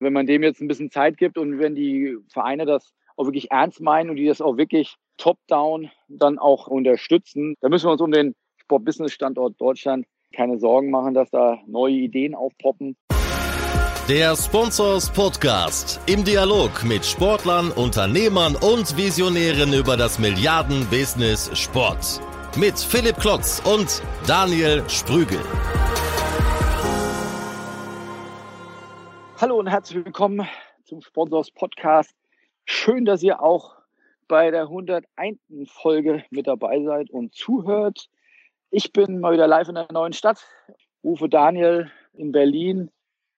Wenn man dem jetzt ein bisschen Zeit gibt und wenn die Vereine das auch wirklich ernst meinen und die das auch wirklich top-down dann auch unterstützen, dann müssen wir uns um den Sport-Business-Standort Deutschland keine Sorgen machen, dass da neue Ideen aufpoppen. Der Sponsors Podcast im Dialog mit Sportlern, Unternehmern und Visionären über das Milliarden-Business Sport. Mit Philipp Klotz und Daniel Sprügel. Hallo und herzlich willkommen zum Sponsors Podcast. Schön, dass ihr auch bei der 101. Folge mit dabei seid und zuhört. Ich bin mal wieder live in der neuen Stadt, rufe Daniel in Berlin.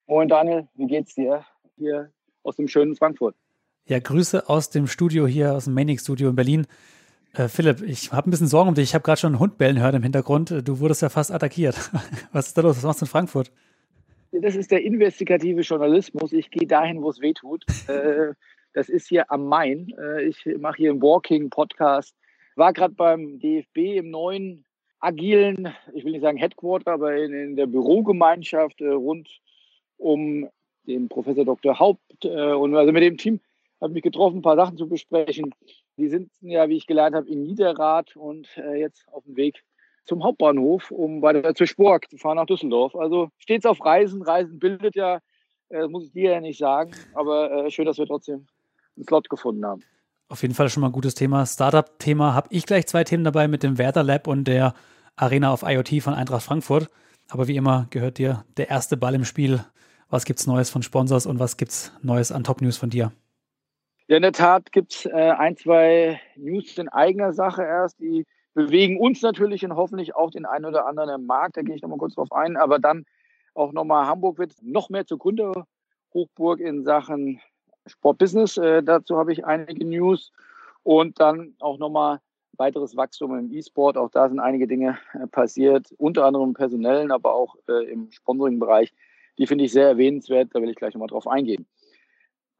Moin Daniel, wie geht's dir hier aus dem schönen Frankfurt? Ja, Grüße aus dem Studio hier, aus dem Manic Studio in Berlin. Äh, Philipp, ich habe ein bisschen Sorgen um dich. Ich habe gerade schon einen Hund bellen gehört im Hintergrund. Du wurdest ja fast attackiert. Was ist da los? Was machst du in Frankfurt? Das ist der investigative Journalismus. Ich gehe dahin, wo es weh tut. Äh, das ist hier am Main. Äh, ich mache hier einen Walking-Podcast. War gerade beim DFB im neuen agilen, ich will nicht sagen Headquarter, aber in, in der Bürogemeinschaft äh, rund um den Professor Dr. Haupt. Und also mit dem Team habe ich mich getroffen, ein paar Sachen zu besprechen. Die sind ja, wie ich gelernt habe, in Niederrad und jetzt auf dem Weg zum Hauptbahnhof, um weiter zur Spork zu fahren nach Düsseldorf. Also stets auf Reisen. Reisen bildet ja, äh, muss ich dir ja nicht sagen, aber äh, schön, dass wir trotzdem einen Slot gefunden haben. Auf jeden Fall schon mal ein gutes Thema. Startup-Thema habe ich gleich zwei Themen dabei mit dem Werder Lab und der Arena of IoT von Eintracht Frankfurt. Aber wie immer gehört dir der erste Ball im Spiel. Was gibt's Neues von Sponsors und was gibt's Neues an Top News von dir? Ja, in der Tat gibt's äh, ein, zwei News in eigener Sache erst, die bewegen uns natürlich und hoffentlich auch den einen oder anderen im Markt. Da gehe ich nochmal kurz drauf ein. Aber dann auch nochmal Hamburg wird noch mehr zur Gründerhochburg in Sachen Sportbusiness. Äh, dazu habe ich einige News und dann auch nochmal weiteres Wachstum im E-Sport. Auch da sind einige Dinge äh, passiert, unter anderem im personellen, aber auch äh, im Sponsoring-Bereich. Die finde ich sehr erwähnenswert. Da will ich gleich nochmal drauf eingehen.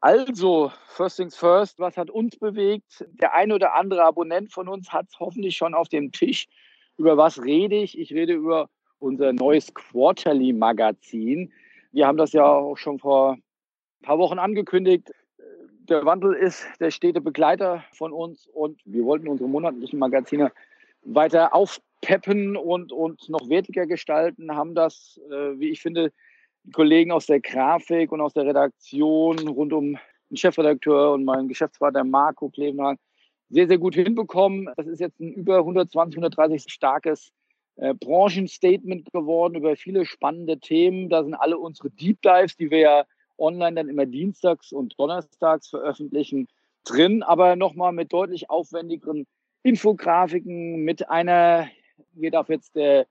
Also, first things first, was hat uns bewegt? Der eine oder andere Abonnent von uns hat es hoffentlich schon auf dem Tisch. Über was rede ich? Ich rede über unser neues Quarterly-Magazin. Wir haben das ja auch schon vor ein paar Wochen angekündigt. Der Wandel ist der stete Begleiter von uns und wir wollten unsere monatlichen Magazine weiter aufpeppen und, und noch wertiger gestalten, haben das, äh, wie ich finde, Kollegen aus der Grafik und aus der Redaktion rund um den Chefredakteur und meinen Geschäftspartner Marco Klebenhagen sehr, sehr gut hinbekommen. Das ist jetzt ein über 120, 130 starkes äh, Branchenstatement geworden über viele spannende Themen. Da sind alle unsere Deep Dives, die wir ja online dann immer dienstags und donnerstags veröffentlichen, drin, aber nochmal mit deutlich aufwendigeren Infografiken, mit einer, hier darf jetzt der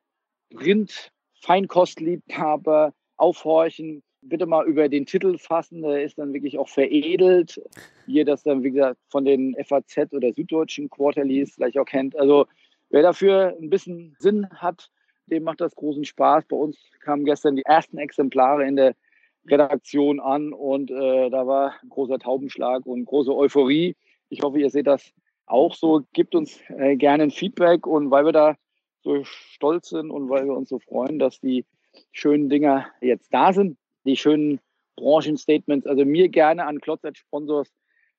Print-Feinkostliebhaber aufhorchen, bitte mal über den Titel fassen, der ist dann wirklich auch veredelt. Hier das dann, wie gesagt, von den FAZ oder Süddeutschen Quarterlies vielleicht auch kennt. Also wer dafür ein bisschen Sinn hat, dem macht das großen Spaß. Bei uns kamen gestern die ersten Exemplare in der Redaktion an und äh, da war ein großer Taubenschlag und große Euphorie. Ich hoffe, ihr seht das auch so. Gebt uns äh, gerne ein Feedback und weil wir da so stolz sind und weil wir uns so freuen, dass die schönen Dinger jetzt da sind, die schönen Branchenstatements. Also mir gerne an Klotzet Sponsors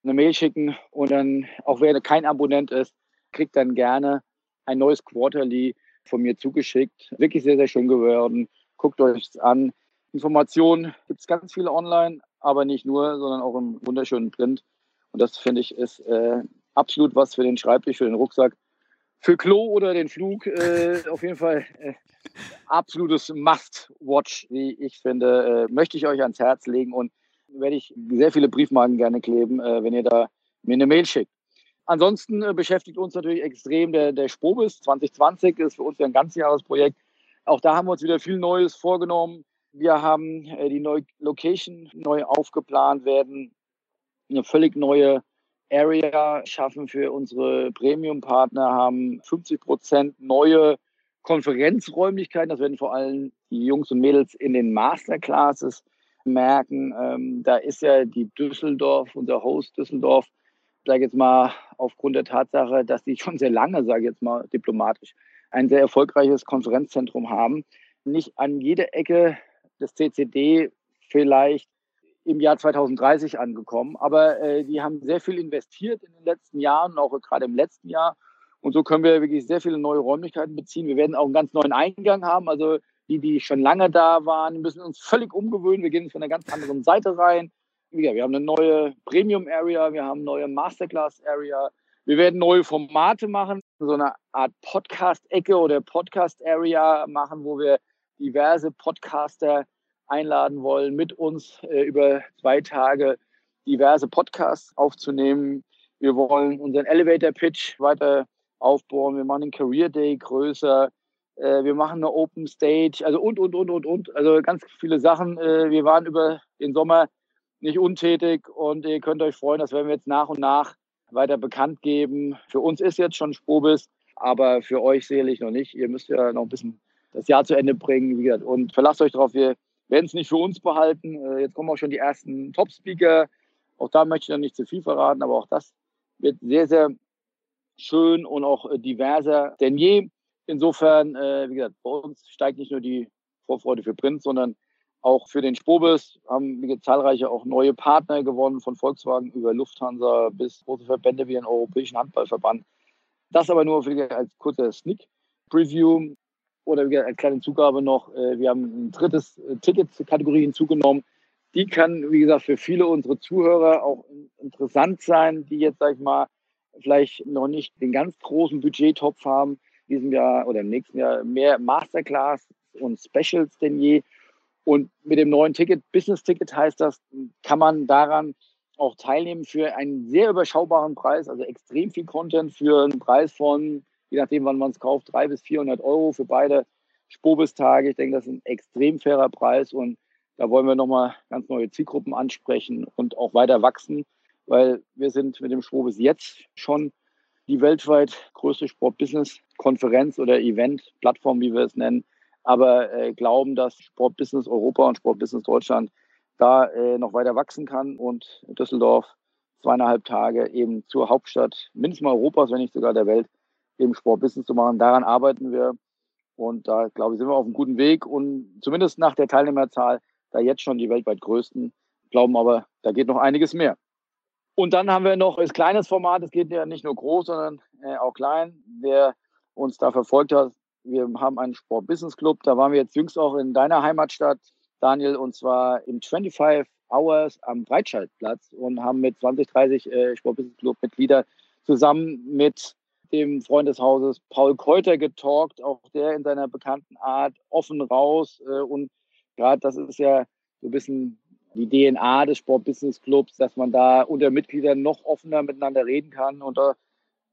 eine Mail schicken und dann, auch wer kein Abonnent ist, kriegt dann gerne ein neues Quarterly von mir zugeschickt. Wirklich sehr, sehr schön geworden. Guckt euch an. Informationen gibt es ganz viele online, aber nicht nur, sondern auch im wunderschönen Print. Und das finde ich ist äh, absolut was für den Schreibtisch, für den Rucksack für Klo oder den Flug äh, auf jeden Fall äh, absolutes Must-Watch, wie ich finde. Äh, möchte ich euch ans Herz legen und werde ich sehr viele Briefmarken gerne kleben, äh, wenn ihr da mir eine Mail schickt. Ansonsten äh, beschäftigt uns natürlich extrem der, der Spobis 2020, ist für uns ja ein ganzjahresprojekt. Auch da haben wir uns wieder viel Neues vorgenommen. Wir haben äh, die neue Location neu aufgeplant, werden eine völlig neue Area schaffen für unsere Premium-Partner, haben 50 Prozent neue Konferenzräumlichkeiten. Das werden vor allem die Jungs und Mädels in den Masterclasses merken. Ähm, da ist ja die Düsseldorf, unser Host Düsseldorf, sage jetzt mal aufgrund der Tatsache, dass die schon sehr lange, sage ich jetzt mal diplomatisch, ein sehr erfolgreiches Konferenzzentrum haben, nicht an jeder Ecke des CCD vielleicht im Jahr 2030 angekommen. Aber äh, die haben sehr viel investiert in den letzten Jahren, auch gerade im letzten Jahr. Und so können wir wirklich sehr viele neue Räumlichkeiten beziehen. Wir werden auch einen ganz neuen Eingang haben. Also die, die schon lange da waren, müssen uns völlig umgewöhnen. Wir gehen von einer ganz anderen Seite rein. Wir haben eine neue Premium Area, wir haben eine neue Masterclass Area. Wir werden neue Formate machen, so eine Art Podcast-Ecke oder Podcast-Area machen, wo wir diverse Podcaster einladen wollen, mit uns äh, über zwei Tage diverse Podcasts aufzunehmen. Wir wollen unseren Elevator Pitch weiter aufbauen. Wir machen den Career Day größer. Äh, wir machen eine Open Stage. Also und, und, und, und, und. Also ganz viele Sachen. Äh, wir waren über den Sommer nicht untätig und ihr könnt euch freuen, das werden wir jetzt nach und nach weiter bekannt geben. Für uns ist jetzt schon Sprobis, aber für euch sicherlich noch nicht. Ihr müsst ja noch ein bisschen das Jahr zu Ende bringen. Wie gesagt, und verlasst euch darauf, wir werden es nicht für uns behalten. Äh, jetzt kommen auch schon die ersten Top-Speaker. Auch da möchte ich noch nicht zu viel verraten, aber auch das wird sehr, sehr schön und auch äh, diverser denn je. Insofern, äh, wie gesagt, bei uns steigt nicht nur die Vorfreude für Prinz, sondern auch für den Sprobis haben wir zahlreiche auch neue Partner gewonnen, von Volkswagen über Lufthansa bis große Verbände wie den Europäischen Handballverband. Das aber nur für, als kurzer Sneak Preview oder als kleine Zugabe noch. Äh, wir haben ein drittes äh, Ticket-Kategorie hinzugenommen. Die kann, wie gesagt, für viele unserer Zuhörer auch interessant sein, die jetzt, sag ich mal, vielleicht noch nicht den ganz großen Budgettopf haben, diesem Jahr oder im nächsten Jahr mehr Masterclass und Specials denn je. Und mit dem neuen Ticket, Business-Ticket heißt das, kann man daran auch teilnehmen für einen sehr überschaubaren Preis, also extrem viel Content für einen Preis von, je nachdem, wann man es kauft, 300 bis 400 Euro für beide Spobis-Tage. Ich denke, das ist ein extrem fairer Preis und da wollen wir nochmal ganz neue Zielgruppen ansprechen und auch weiter wachsen, weil wir sind mit dem Spobis jetzt schon die weltweit größte Sport-Business-Konferenz oder Event-Plattform, wie wir es nennen, aber äh, glauben, dass Sportbusiness Europa und Sportbusiness Deutschland da äh, noch weiter wachsen kann und Düsseldorf zweieinhalb Tage eben zur Hauptstadt mindestens mal Europas, wenn nicht sogar der Welt, eben Sportbusiness zu machen. Daran arbeiten wir und da glaube ich, sind wir auf einem guten Weg und zumindest nach der Teilnehmerzahl da jetzt schon die weltweit größten, glauben aber, da geht noch einiges mehr. Und dann haben wir noch das kleines Format, es geht ja nicht nur groß, sondern äh, auch klein. Wer uns da verfolgt hat, wir haben einen Sport-Business-Club. Da waren wir jetzt jüngst auch in deiner Heimatstadt, Daniel, und zwar im 25 Hours am Breitscheidplatz und haben mit 20, 30 äh, Sport-Business-Club-Mitglieder zusammen mit dem Freund des Hauses Paul Keuter getalkt, auch der in seiner bekannten Art offen raus. Äh, und gerade das ist ja so ein bisschen die DNA des Sport-Business-Clubs, dass man da unter Mitgliedern noch offener miteinander reden kann. Und da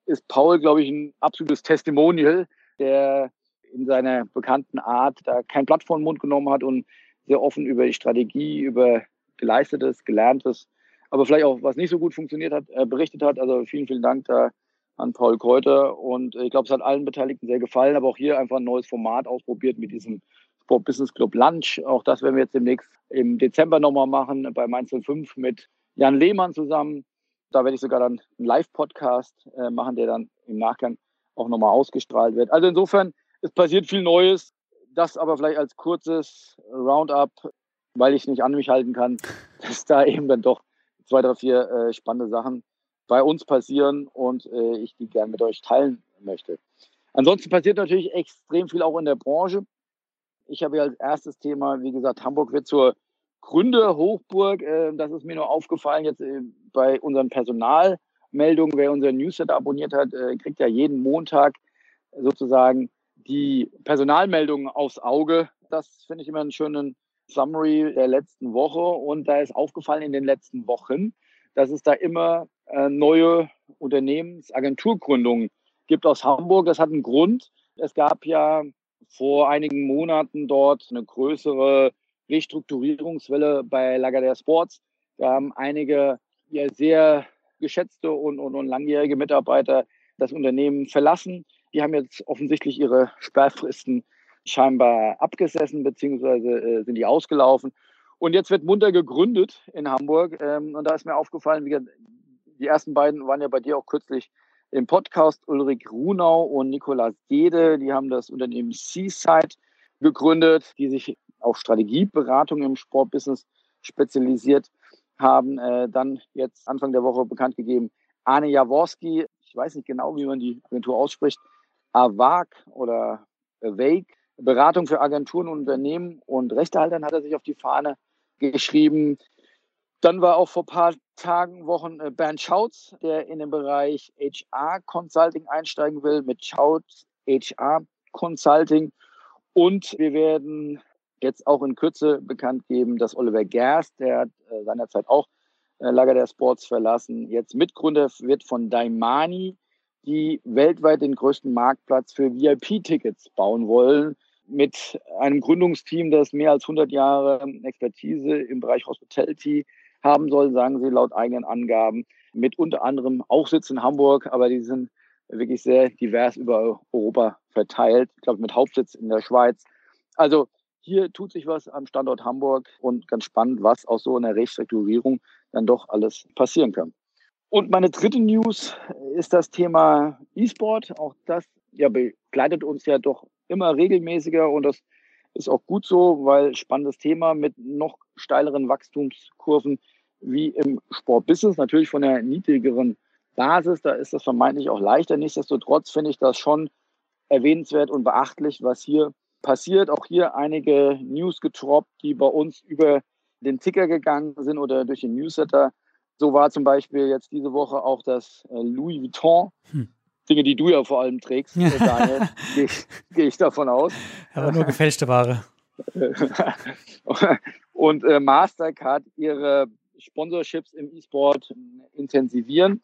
ist Paul, glaube ich, ein absolutes Testimonial, der in seiner bekannten Art da kein Blatt vor den Mund genommen hat und sehr offen über die Strategie, über geleistetes, gelerntes, aber vielleicht auch was nicht so gut funktioniert hat, äh, berichtet hat. Also vielen, vielen Dank da an Paul Keuter und ich glaube, es hat allen Beteiligten sehr gefallen, aber auch hier einfach ein neues Format ausprobiert mit diesem Sport Business Club Lunch. Auch das werden wir jetzt demnächst im Dezember nochmal machen bei Mainz 05 mit Jan Lehmann zusammen. Da werde ich sogar dann einen Live-Podcast äh, machen, der dann im Nachgang auch nochmal ausgestrahlt wird. Also insofern es passiert viel Neues. Das aber vielleicht als kurzes Roundup, weil ich nicht an mich halten kann, dass da eben dann doch zwei, drei, vier äh, spannende Sachen bei uns passieren und äh, ich die gerne mit euch teilen möchte. Ansonsten passiert natürlich extrem viel auch in der Branche. Ich habe ja als erstes Thema, wie gesagt, Hamburg wird zur Gründerhochburg. Äh, das ist mir nur aufgefallen jetzt äh, bei unseren Personalmeldungen. Wer unseren Newsletter abonniert hat, äh, kriegt ja jeden Montag sozusagen die Personalmeldungen aufs Auge. Das finde ich immer einen schönen Summary der letzten Woche. Und da ist aufgefallen in den letzten Wochen, dass es da immer äh, neue Unternehmensagenturgründungen gibt aus Hamburg. Das hat einen Grund. Es gab ja vor einigen Monaten dort eine größere Restrukturierungswelle bei Lagardère Sports. Da haben einige ja, sehr geschätzte und, und, und langjährige Mitarbeiter das Unternehmen verlassen. Die haben jetzt offensichtlich ihre Sperrfristen scheinbar abgesessen, beziehungsweise äh, sind die ausgelaufen. Und jetzt wird munter gegründet in Hamburg. Ähm, und da ist mir aufgefallen, wie, die ersten beiden waren ja bei dir auch kürzlich im Podcast, Ulrich Runau und Nikolaus Gede. Die haben das Unternehmen Seaside gegründet, die sich auf Strategieberatung im Sportbusiness spezialisiert. haben äh, dann jetzt Anfang der Woche bekannt gegeben, Arne Jaworski, ich weiß nicht genau, wie man die Agentur ausspricht, AWAG oder AWAG, Beratung für Agenturen und Unternehmen und Rechtehaltern hat er sich auf die Fahne geschrieben. Dann war auch vor ein paar Tagen, Wochen äh, Bernd Schautz, der in den Bereich HR Consulting einsteigen will mit Schautz HR Consulting. Und wir werden jetzt auch in Kürze bekannt geben, dass Oliver Gerst, der hat äh, seinerzeit auch äh, Lager der Sports verlassen, jetzt Mitgründer wird von Daimani, die weltweit den größten Marktplatz für VIP-Tickets bauen wollen mit einem Gründungsteam, das mehr als 100 Jahre Expertise im Bereich Hospitality haben soll, sagen sie laut eigenen Angaben, mit unter anderem auch Sitz in Hamburg, aber die sind wirklich sehr divers über Europa verteilt, ich glaube mit Hauptsitz in der Schweiz. Also hier tut sich was am Standort Hamburg und ganz spannend, was aus so einer Restrukturierung dann doch alles passieren kann. Und meine dritte News ist das Thema E-Sport. Auch das ja, begleitet uns ja doch immer regelmäßiger und das ist auch gut so, weil spannendes Thema mit noch steileren Wachstumskurven wie im Sportbusiness, natürlich von der niedrigeren Basis, da ist das vermeintlich auch leichter. Nichtsdestotrotz finde ich das schon erwähnenswert und beachtlich, was hier passiert. Auch hier einige News getroppt, die bei uns über den Ticker gegangen sind oder durch den Newsletter. So war zum Beispiel jetzt diese Woche auch das äh, Louis Vuitton hm. Dinge, die du ja vor allem trägst, äh, Daniel, gehe ich, geh ich davon aus. Aber nur gefälschte Ware. und äh, Mastercard ihre Sponsorships im E-Sport intensivieren.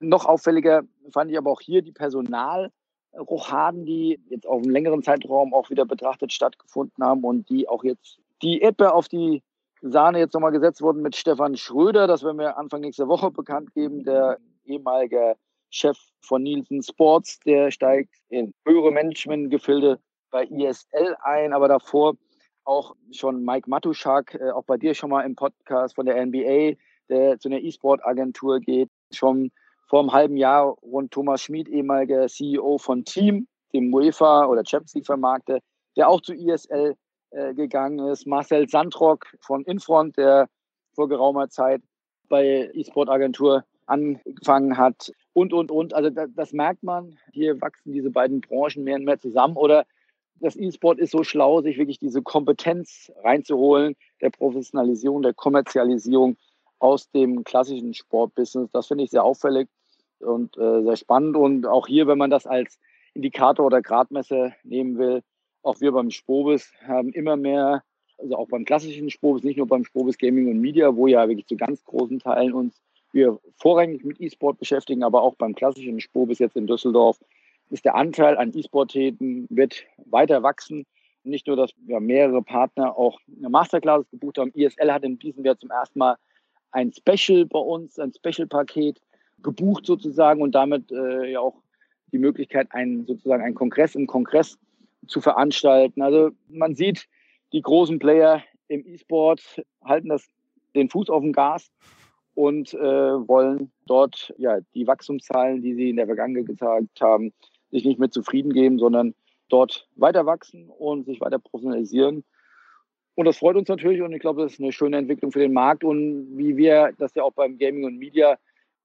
Noch auffälliger fand ich aber auch hier die Personalrochaden, die jetzt auf einem längeren Zeitraum auch wieder betrachtet stattgefunden haben und die auch jetzt die Eppe auf die Sahne jetzt nochmal gesetzt wurden mit Stefan Schröder. Das werden wir Anfang nächster Woche bekannt geben, der ehemalige Chef von Nielsen Sports, der steigt in höhere Managementgefilde bei ISL ein, aber davor auch schon Mike Matuschak, äh, auch bei dir schon mal im Podcast von der NBA, der zu einer E-Sport-Agentur geht, schon vor einem halben Jahr rund Thomas Schmid, ehemaliger CEO von Team, dem UEFA oder Champions League vermarkte, der auch zu ISL äh, gegangen ist. Marcel Sandrock von Infront, der vor geraumer Zeit bei E-Sport-Agentur angefangen hat und, und, und. Also das, das merkt man. Hier wachsen diese beiden Branchen mehr und mehr zusammen. Oder das E-Sport ist so schlau, sich wirklich diese Kompetenz reinzuholen, der Professionalisierung, der Kommerzialisierung aus dem klassischen Sportbusiness. Das finde ich sehr auffällig und äh, sehr spannend. Und auch hier, wenn man das als Indikator oder Gradmesser nehmen will, auch wir beim Spobis haben immer mehr, also auch beim klassischen Spobis, nicht nur beim Spobis Gaming und Media, wo ja wirklich zu ganz großen Teilen uns wir vorrangig mit E-Sport beschäftigen, aber auch beim klassischen Spur bis jetzt in Düsseldorf ist der Anteil an E-Sport-Täten wird weiter wachsen. Nicht nur, dass wir mehrere Partner auch eine Masterclass gebucht haben. ISL hat in diesem Jahr zum ersten Mal ein Special bei uns, ein Special-Paket gebucht sozusagen und damit äh, ja auch die Möglichkeit, einen sozusagen einen Kongress im Kongress zu veranstalten. Also man sieht, die großen Player im E-Sport halten das den Fuß auf dem Gas und äh, wollen dort ja die Wachstumszahlen, die sie in der Vergangenheit gezeigt haben, sich nicht mehr zufrieden geben, sondern dort weiter wachsen und sich weiter professionalisieren. Und das freut uns natürlich und ich glaube, das ist eine schöne Entwicklung für den Markt und wie wir das ja auch beim Gaming und Media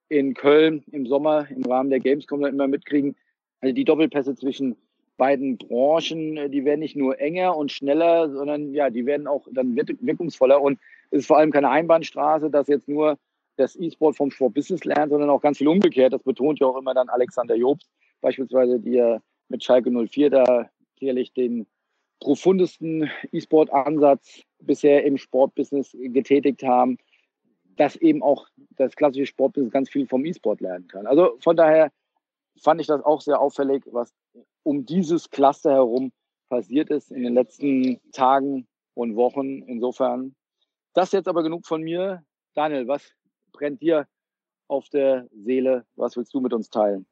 in Köln im Sommer im Rahmen der Gamescom immer mitkriegen, also die Doppelpässe zwischen beiden Branchen, die werden nicht nur enger und schneller, sondern ja, die werden auch dann wirkungsvoller und es ist vor allem keine Einbahnstraße, dass jetzt nur das E-Sport vom Sport Business lernt, sondern auch ganz viel umgekehrt. Das betont ja auch immer dann Alexander Jobs, beispielsweise, die ja mit Schalke 04 da sicherlich den profundesten E-Sport-Ansatz bisher im Sportbusiness getätigt haben, dass eben auch das klassische Sportbusiness ganz viel vom E-Sport lernen kann. Also von daher fand ich das auch sehr auffällig, was um dieses Cluster herum passiert ist in den letzten Tagen und Wochen. Insofern, das jetzt aber genug von mir. Daniel, was brennt dir auf der Seele? Was willst du mit uns teilen?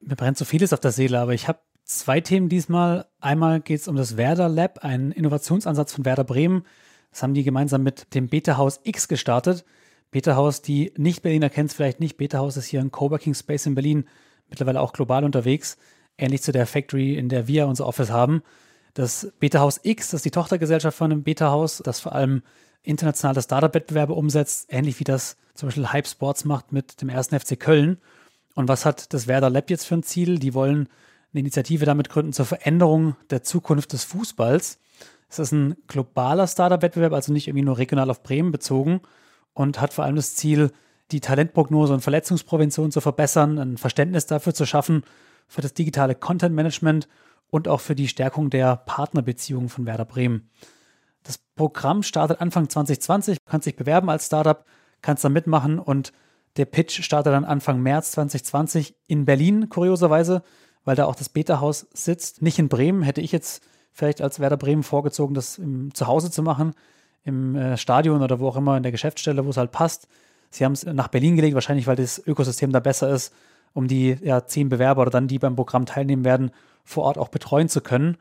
Mir brennt so vieles auf der Seele, aber ich habe zwei Themen diesmal. Einmal geht es um das Werder Lab, einen Innovationsansatz von Werder Bremen. Das haben die gemeinsam mit dem Beta House X gestartet. Beta House, die Nicht-Berliner kennt es vielleicht nicht. Beta House ist hier ein Coworking Space in Berlin, mittlerweile auch global unterwegs, ähnlich zu der Factory, in der wir unser Office haben. Das Beta House X, das ist die Tochtergesellschaft von dem Beta House, das vor allem internationale Startup-Wettbewerbe umsetzt, ähnlich wie das zum Beispiel Hype Sports macht mit dem ersten FC Köln. Und was hat das Werder Lab jetzt für ein Ziel? Die wollen eine Initiative damit gründen zur Veränderung der Zukunft des Fußballs. Es ist ein globaler Startup-Wettbewerb, also nicht irgendwie nur regional auf Bremen bezogen und hat vor allem das Ziel, die Talentprognose und Verletzungsprävention zu verbessern, ein Verständnis dafür zu schaffen, für das digitale Content-Management und auch für die Stärkung der Partnerbeziehungen von Werder Bremen. Das Programm startet Anfang 2020, du kannst dich bewerben als Startup, kannst da mitmachen und der Pitch startet dann Anfang März 2020 in Berlin, kurioserweise, weil da auch das Beta-Haus sitzt. Nicht in Bremen, hätte ich jetzt vielleicht als Werder Bremen vorgezogen, das im, zu Hause zu machen, im äh, Stadion oder wo auch immer in der Geschäftsstelle, wo es halt passt. Sie haben es nach Berlin gelegt, wahrscheinlich weil das Ökosystem da besser ist, um die ja, zehn Bewerber oder dann, die beim Programm teilnehmen werden, vor Ort auch betreuen zu können.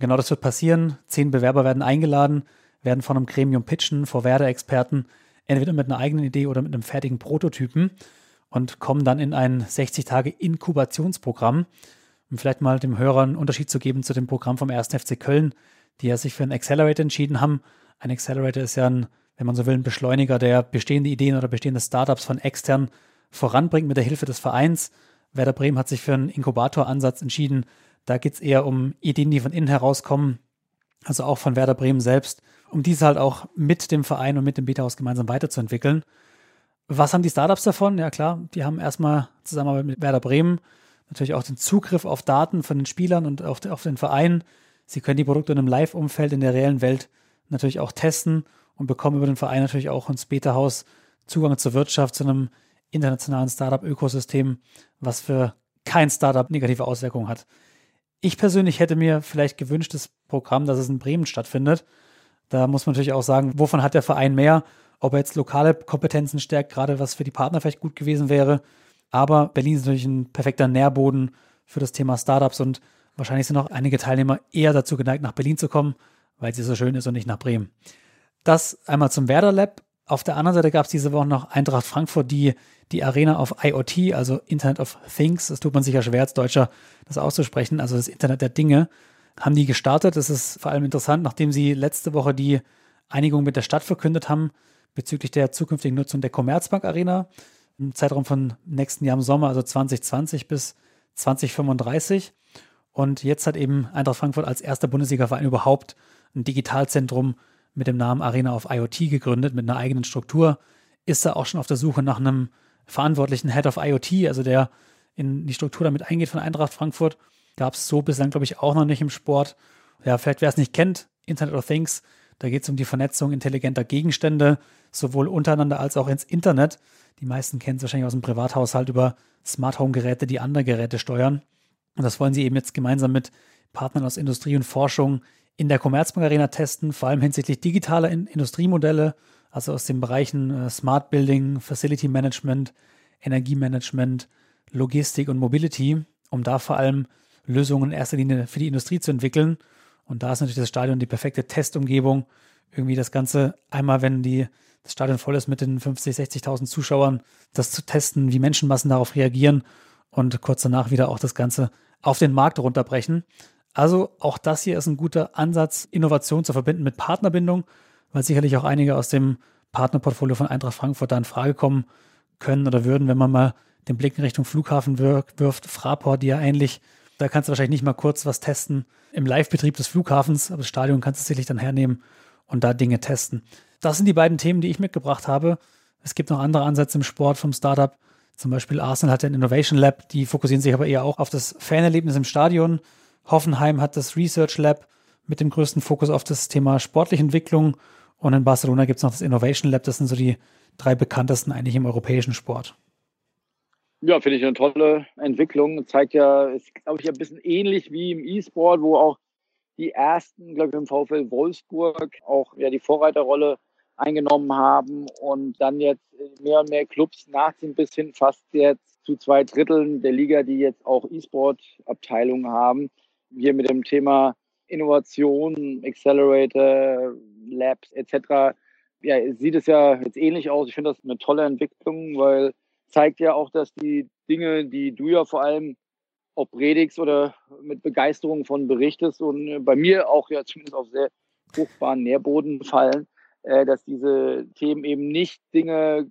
Genau das wird passieren. Zehn Bewerber werden eingeladen, werden von einem Gremium pitchen, vor Werder-Experten, entweder mit einer eigenen Idee oder mit einem fertigen Prototypen und kommen dann in ein 60-Tage-Inkubationsprogramm, um vielleicht mal dem Hörer einen Unterschied zu geben zu dem Programm vom 1. FC Köln, die ja sich für einen Accelerator entschieden haben. Ein Accelerator ist ja ein, wenn man so will, ein Beschleuniger, der bestehende Ideen oder bestehende Startups von extern voranbringt mit der Hilfe des Vereins. Werder Bremen hat sich für einen Inkubatoransatz entschieden. Da geht es eher um Ideen, die von innen herauskommen, also auch von Werder Bremen selbst, um diese halt auch mit dem Verein und mit dem Beta-Haus gemeinsam weiterzuentwickeln. Was haben die Startups davon? Ja klar, die haben erstmal Zusammenarbeit mit Werder Bremen natürlich auch den Zugriff auf Daten von den Spielern und auf, auf den Verein. Sie können die Produkte in einem Live-Umfeld in der reellen Welt natürlich auch testen und bekommen über den Verein natürlich auch ins Beta-Haus Zugang zur Wirtschaft, zu einem internationalen Startup-Ökosystem, was für kein Startup negative Auswirkungen hat. Ich persönlich hätte mir vielleicht gewünscht, das Programm, dass es in Bremen stattfindet. Da muss man natürlich auch sagen, wovon hat der Verein mehr? Ob er jetzt lokale Kompetenzen stärkt, gerade was für die Partner vielleicht gut gewesen wäre. Aber Berlin ist natürlich ein perfekter Nährboden für das Thema Startups und wahrscheinlich sind auch einige Teilnehmer eher dazu geneigt, nach Berlin zu kommen, weil sie so schön ist und nicht nach Bremen. Das einmal zum Werder Lab. Auf der anderen Seite gab es diese Woche noch Eintracht Frankfurt, die die Arena auf IoT, also Internet of Things, das tut man sicher schwer als Deutscher, das auszusprechen, also das Internet der Dinge, haben die gestartet. Das ist vor allem interessant, nachdem sie letzte Woche die Einigung mit der Stadt verkündet haben bezüglich der zukünftigen Nutzung der Commerzbank Arena im Zeitraum von nächsten Jahr im Sommer, also 2020 bis 2035. Und jetzt hat eben Eintracht Frankfurt als erster Bundesliga-Verein überhaupt ein Digitalzentrum mit dem Namen Arena of IoT gegründet, mit einer eigenen Struktur. Ist da auch schon auf der Suche nach einem verantwortlichen Head of IoT, also der in die Struktur damit eingeht von Eintracht Frankfurt. Gab es so bislang, glaube ich, auch noch nicht im Sport. Ja, vielleicht wer es nicht kennt, Internet of Things, da geht es um die Vernetzung intelligenter Gegenstände, sowohl untereinander als auch ins Internet. Die meisten kennen es wahrscheinlich aus dem Privathaushalt über Smart Home Geräte, die andere Geräte steuern. Und das wollen sie eben jetzt gemeinsam mit Partnern aus Industrie und Forschung in der Commerzbank Arena testen, vor allem hinsichtlich digitaler Industriemodelle, also aus den Bereichen äh, Smart Building, Facility Management, Energiemanagement, Logistik und Mobility, um da vor allem Lösungen in erster Linie für die Industrie zu entwickeln. Und da ist natürlich das Stadion die perfekte Testumgebung. Irgendwie das Ganze einmal, wenn die, das Stadion voll ist mit den 50, 60.000 Zuschauern, das zu testen, wie Menschenmassen darauf reagieren und kurz danach wieder auch das Ganze auf den Markt runterbrechen. Also auch das hier ist ein guter Ansatz, Innovation zu verbinden mit Partnerbindung weil sicherlich auch einige aus dem Partnerportfolio von Eintracht Frankfurt da in Frage kommen können oder würden, wenn man mal den Blick in Richtung Flughafen wirft. Fraport, die ja ähnlich, da kannst du wahrscheinlich nicht mal kurz was testen im Live-Betrieb des Flughafens, aber das Stadion kannst du sicherlich dann hernehmen und da Dinge testen. Das sind die beiden Themen, die ich mitgebracht habe. Es gibt noch andere Ansätze im Sport vom Startup. Zum Beispiel Arsenal hat ein Innovation Lab, die fokussieren sich aber eher auch auf das Fanerlebnis im Stadion. Hoffenheim hat das Research Lab mit dem größten Fokus auf das Thema sportliche Entwicklung und in Barcelona gibt es noch das Innovation Lab. Das sind so die drei bekanntesten eigentlich im europäischen Sport. Ja, finde ich eine tolle Entwicklung. Zeigt ja, ist, glaube ich, ein bisschen ähnlich wie im E-Sport, wo auch die ersten, glaube ich, im VfL Wolfsburg auch ja die Vorreiterrolle eingenommen haben und dann jetzt mehr und mehr Clubs nachziehen, bis hin fast jetzt zu zwei Dritteln der Liga, die jetzt auch E-Sport-Abteilungen haben. Hier mit dem Thema Innovation, Accelerator, Labs etc. Ja, sieht es ja jetzt ähnlich aus. Ich finde das eine tolle Entwicklung, weil zeigt ja auch, dass die Dinge, die du ja vor allem ob predigst oder mit Begeisterung von berichtest und bei mir auch ja zumindest auf sehr fruchtbaren Nährboden fallen. äh, dass diese Themen eben nicht Dinge,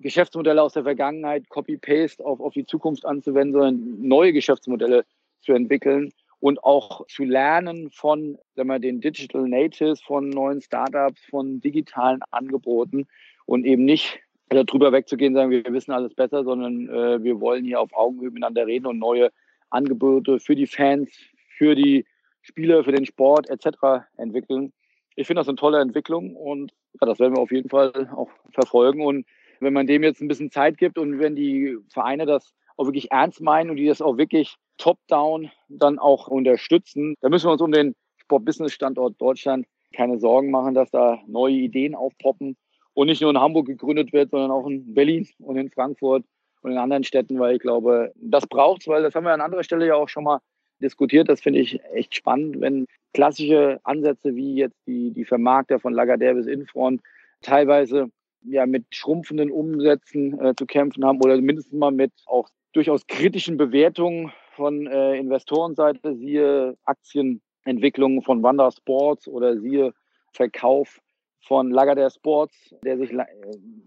Geschäftsmodelle aus der Vergangenheit, Copy-Paste auf, auf die Zukunft anzuwenden, sondern neue Geschäftsmodelle zu entwickeln und auch zu lernen von sagen wir, den Digital Natives, von neuen Startups, von digitalen Angeboten und eben nicht darüber wegzugehen, sagen wir wissen alles besser, sondern äh, wir wollen hier auf Augenhöhe miteinander reden und neue Angebote für die Fans, für die Spieler, für den Sport etc. entwickeln. Ich finde das eine tolle Entwicklung und ja, das werden wir auf jeden Fall auch verfolgen. Und wenn man dem jetzt ein bisschen Zeit gibt und wenn die Vereine das auch wirklich ernst meinen und die das auch wirklich top-down dann auch unterstützen, dann müssen wir uns um den Sport-Business-Standort Deutschland keine Sorgen machen, dass da neue Ideen aufpoppen und nicht nur in Hamburg gegründet wird, sondern auch in Berlin und in Frankfurt und in anderen Städten, weil ich glaube, das braucht es, weil das haben wir an anderer Stelle ja auch schon mal diskutiert. Das finde ich echt spannend, wenn klassische Ansätze wie jetzt die, die Vermarkter von Lagardère bis Infront teilweise ja mit schrumpfenden Umsätzen äh, zu kämpfen haben oder mindestens mal mit auch durchaus kritischen Bewertungen von äh, Investorenseite, siehe Aktienentwicklungen von Wanda Sports oder siehe Verkauf von Lagardère Sports, der sich äh,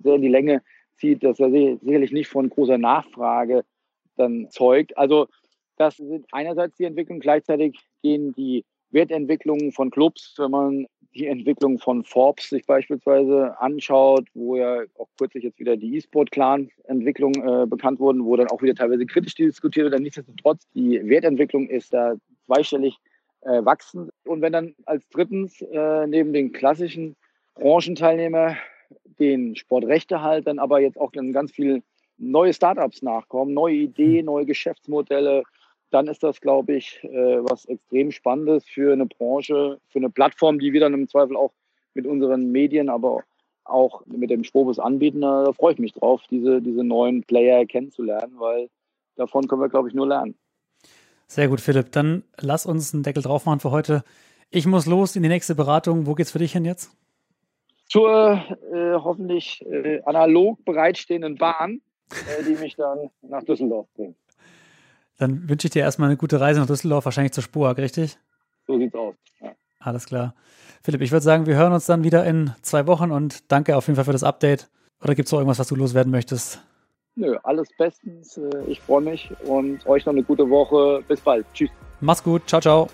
sehr in die Länge zieht, dass er sicherlich nicht von großer Nachfrage dann zeugt. Also das sind einerseits die Entwicklungen, gleichzeitig gehen die Wertentwicklungen von Clubs, wenn man die Entwicklung von Forbes sich beispielsweise anschaut, wo ja auch kürzlich jetzt wieder die E-Sport-Clan-Entwicklung äh, bekannt wurden, wo dann auch wieder teilweise kritisch diskutiert wird. Nichtsdestotrotz, die Wertentwicklung ist da zweistellig äh, wachsend. Und wenn dann als drittens äh, neben den klassischen Branchenteilnehmer den Sportrechte halt dann aber jetzt auch dann ganz viel neue Startups nachkommen, neue Ideen, neue Geschäftsmodelle, dann ist das, glaube ich, äh, was extrem Spannendes für eine Branche, für eine Plattform, die wir dann im Zweifel auch mit unseren Medien, aber auch mit dem Spobus anbieten. Da freue ich mich drauf, diese, diese neuen Player kennenzulernen, weil davon können wir, glaube ich, nur lernen. Sehr gut, Philipp. Dann lass uns einen Deckel drauf machen für heute. Ich muss los in die nächste Beratung. Wo geht's für dich hin jetzt? Zur äh, hoffentlich äh, analog bereitstehenden Bahn, äh, die mich dann nach Düsseldorf bringt. Dann wünsche ich dir erstmal eine gute Reise nach Düsseldorf, wahrscheinlich zur Spoag, richtig? So sieht's aus. Ja. Alles klar. Philipp, ich würde sagen, wir hören uns dann wieder in zwei Wochen und danke auf jeden Fall für das Update. Oder gibt es noch irgendwas, was du loswerden möchtest? Nö, alles bestens. Äh, ich freue mich und euch noch eine gute Woche. Bis bald. Tschüss. Mach's gut. Ciao, ciao.